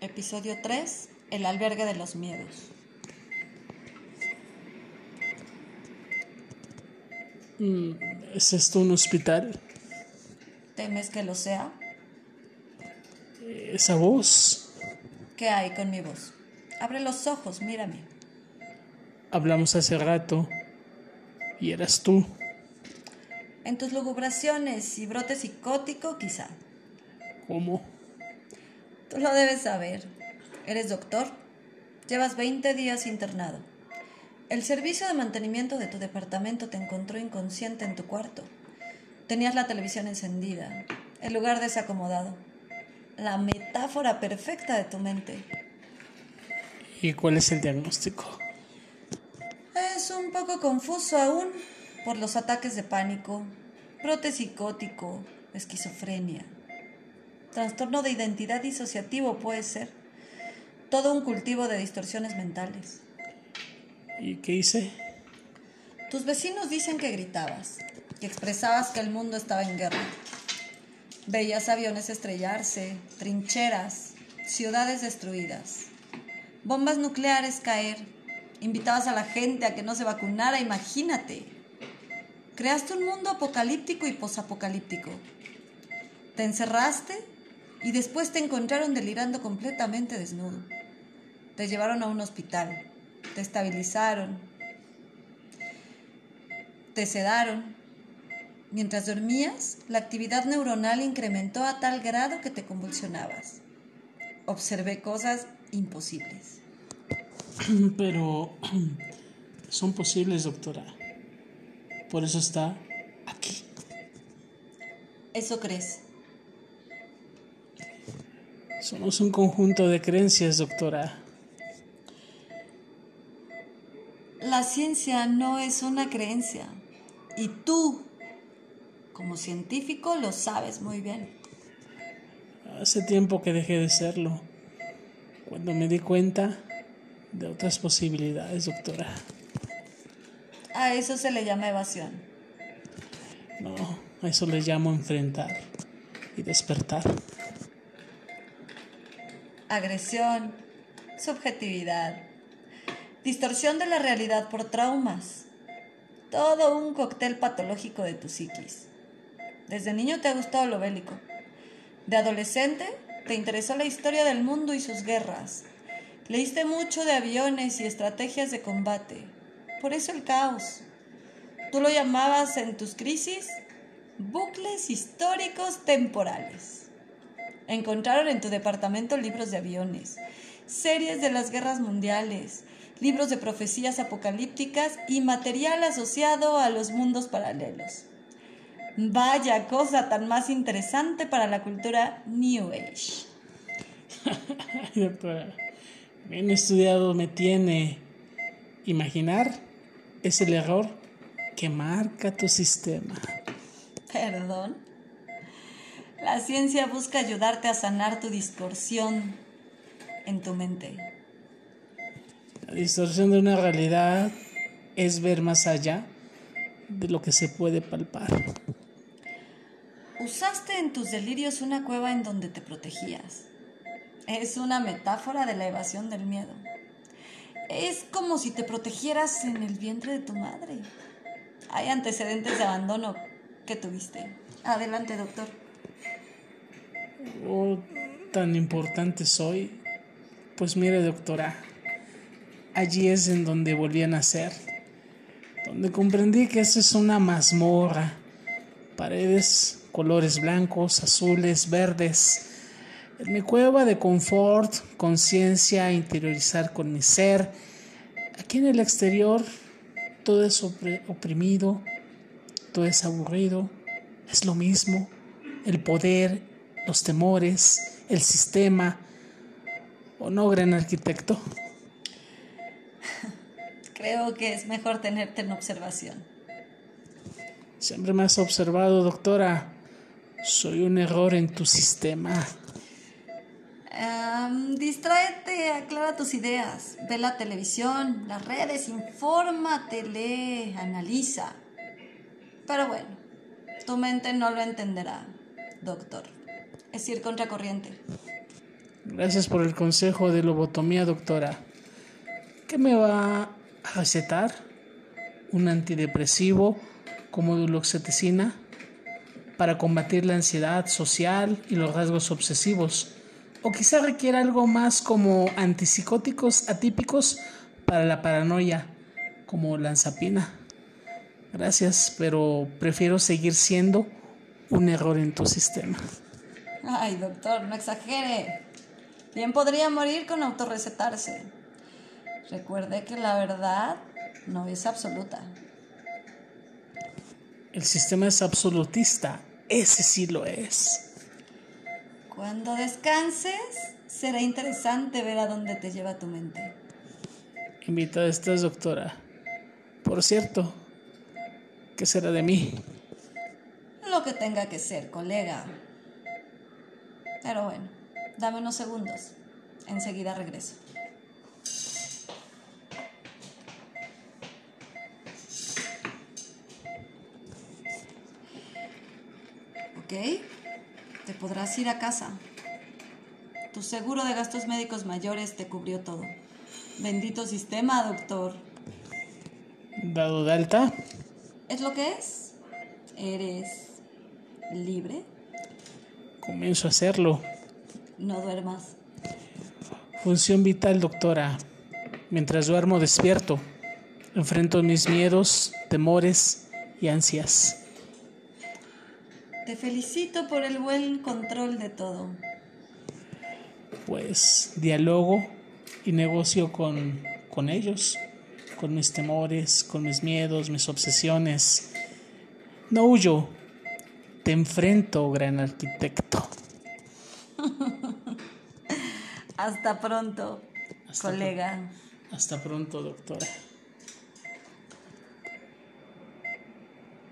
Episodio 3. El albergue de los miedos. Mm, ¿Es esto un hospital? ¿Temes que lo sea? Esa voz. ¿Qué hay con mi voz? Abre los ojos, mírame. Hablamos hace rato. Y eras tú. En tus lugubraciones y brote psicótico, quizá. ¿Cómo? Tú lo debes saber. Eres doctor. Llevas 20 días internado. El servicio de mantenimiento de tu departamento te encontró inconsciente en tu cuarto. Tenías la televisión encendida, el lugar desacomodado. La metáfora perfecta de tu mente. ¿Y cuál es el diagnóstico? Es un poco confuso aún por los ataques de pánico, brote psicótico, esquizofrenia. Trastorno de identidad disociativo puede ser. Todo un cultivo de distorsiones mentales. ¿Y qué hice? Tus vecinos dicen que gritabas, que expresabas que el mundo estaba en guerra. Veías aviones estrellarse, trincheras, ciudades destruidas, bombas nucleares caer. Invitabas a la gente a que no se vacunara, imagínate. Creaste un mundo apocalíptico y posapocalíptico. Te encerraste y después te encontraron delirando completamente desnudo. Te llevaron a un hospital, te estabilizaron, te sedaron. Mientras dormías, la actividad neuronal incrementó a tal grado que te convulsionabas. Observé cosas imposibles. Pero son posibles, doctora. Por eso está aquí. ¿Eso crees? Somos un conjunto de creencias, doctora. La ciencia no es una creencia. Y tú, como científico, lo sabes muy bien. Hace tiempo que dejé de serlo. Cuando me di cuenta de otras posibilidades, doctora. A eso se le llama evasión. No, a eso le llamo enfrentar y despertar. Agresión, subjetividad, distorsión de la realidad por traumas. Todo un cóctel patológico de tu psiquis. Desde niño te ha gustado lo bélico. De adolescente te interesó la historia del mundo y sus guerras. Leíste mucho de aviones y estrategias de combate. Por eso el caos. Tú lo llamabas en tus crisis bucles históricos temporales. Encontraron en tu departamento libros de aviones, series de las guerras mundiales, libros de profecías apocalípticas y material asociado a los mundos paralelos. Vaya cosa tan más interesante para la cultura New Age. doctora, bien estudiado me tiene. Imaginar es el error que marca tu sistema. Perdón. La ciencia busca ayudarte a sanar tu distorsión en tu mente. La distorsión de una realidad es ver más allá de lo que se puede palpar. Usaste en tus delirios una cueva en donde te protegías. Es una metáfora de la evasión del miedo. Es como si te protegieras en el vientre de tu madre. Hay antecedentes de abandono que tuviste. Adelante, doctor. Oh, tan importante soy. Pues mire, doctora, allí es en donde volví a nacer, donde comprendí que esa es una mazmorra, paredes, colores blancos, azules, verdes. En mi cueva de confort, conciencia, interiorizar con mi ser. Aquí en el exterior todo es oprimido, todo es aburrido, es lo mismo. El poder, los temores, el sistema. ¿O no, gran arquitecto? Creo que es mejor tenerte en observación. Siempre me has observado, doctora. Soy un error en tu sistema. Um, distráete, aclara tus ideas. Ve la televisión, las redes, infórmate, lee, analiza. Pero bueno, tu mente no lo entenderá, doctor. Es ir contracorriente. Gracias por el consejo de lobotomía, doctora. ¿Qué me va a recetar? ¿Un antidepresivo como duloxeticina para combatir la ansiedad social y los rasgos obsesivos? ¿O quizá requiera algo más como antipsicóticos atípicos para la paranoia, como lanzapina? Gracias, pero prefiero seguir siendo un error en tu sistema. Ay, doctor, no exagere. Bien podría morir con autorrecetarse. Recuerde que la verdad no es absoluta. El sistema es absolutista. Ese sí lo es. Cuando descanses, será interesante ver a dónde te lleva tu mente. Invitada estás, doctora. Por cierto, ¿qué será de mí? Lo que tenga que ser, colega. Pero bueno, dame unos segundos. Enseguida regreso. ¿Ok? Te podrás ir a casa. Tu seguro de gastos médicos mayores te cubrió todo. Bendito sistema, doctor. Dado de alta. ¿Es lo que es? ¿Eres libre? Comienzo a hacerlo. No duermas. Función vital, doctora. Mientras duermo despierto. Enfrento mis miedos, temores y ansias. Te felicito por el buen control de todo. Pues dialogo y negocio con, con ellos, con mis temores, con mis miedos, mis obsesiones. No huyo, te enfrento, gran arquitecto. Hasta pronto, Hasta colega. Hasta pronto, doctora.